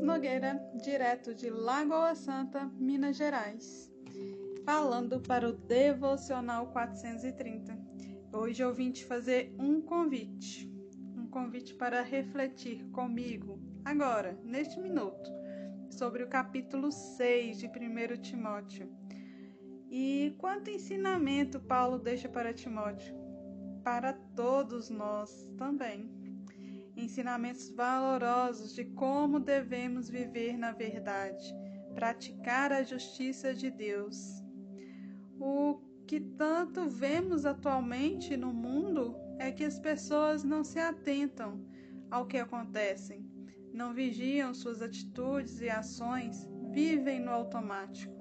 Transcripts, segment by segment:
Nogueira, direto de Lagoa Santa, Minas Gerais, falando para o Devocional 430. Hoje eu vim te fazer um convite, um convite para refletir comigo, agora, neste minuto, sobre o capítulo 6 de 1 Timóteo. E quanto ensinamento Paulo deixa para Timóteo? Para todos nós também ensinamentos valorosos de como devemos viver na verdade, praticar a justiça de Deus. O que tanto vemos atualmente no mundo é que as pessoas não se atentam ao que acontece, não vigiam suas atitudes e ações, vivem no automático.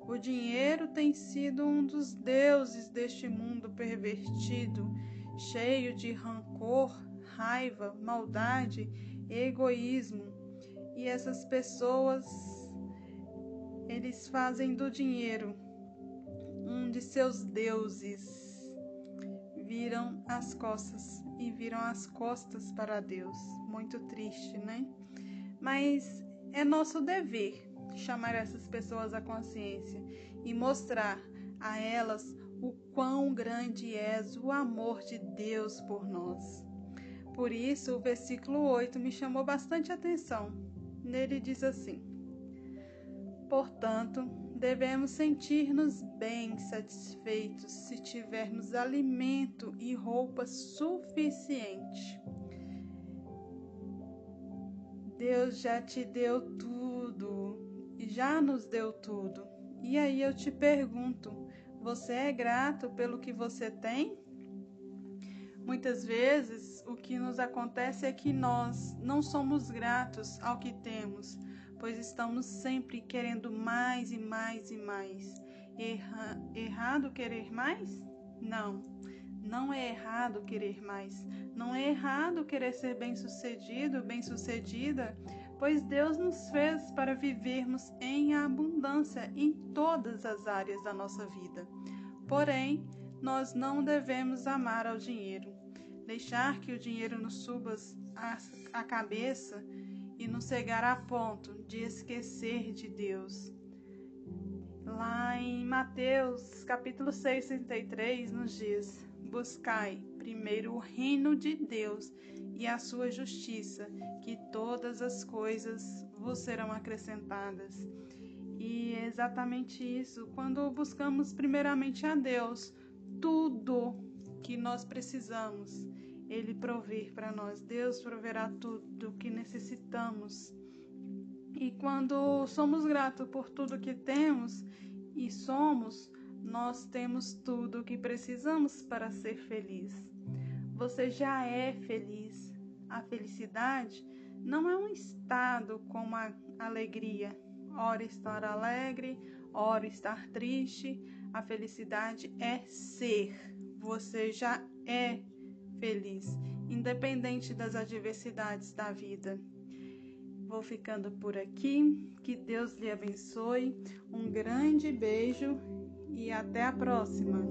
O dinheiro tem sido um dos deuses deste mundo pervertido, cheio de rancor, raiva, maldade, egoísmo. E essas pessoas eles fazem do dinheiro um de seus deuses. Viram as costas e viram as costas para Deus. Muito triste, né? Mas é nosso dever chamar essas pessoas à consciência e mostrar a elas o quão grande é o amor de Deus por nós. Por isso, o versículo 8 me chamou bastante atenção. Nele diz assim: Portanto, devemos sentir-nos bem satisfeitos se tivermos alimento e roupa suficiente. Deus já te deu tudo, já nos deu tudo. E aí eu te pergunto: você é grato pelo que você tem? Muitas vezes o que nos acontece é que nós não somos gratos ao que temos, pois estamos sempre querendo mais e mais e mais. Erra, errado querer mais? Não. Não é errado querer mais. Não é errado querer ser bem-sucedido, bem-sucedida, pois Deus nos fez para vivermos em abundância em todas as áreas da nossa vida. Porém, nós não devemos amar ao dinheiro deixar que o dinheiro nos suba a, cabeça e nos cegar a ponto de esquecer de Deus. Lá em Mateus, capítulo 6, 33, nos diz: Buscai primeiro o reino de Deus e a sua justiça, que todas as coisas vos serão acrescentadas. E é exatamente isso, quando buscamos primeiramente a Deus, tudo que nós precisamos ele prover para nós. Deus proverá tudo o que necessitamos. E quando somos gratos por tudo que temos e somos, nós temos tudo o que precisamos para ser feliz. Você já é feliz. A felicidade não é um estado como a alegria. Ora estar alegre, ora estar triste. A felicidade é ser. Você já é feliz, independente das adversidades da vida. Vou ficando por aqui. Que Deus lhe abençoe. Um grande beijo e até a próxima.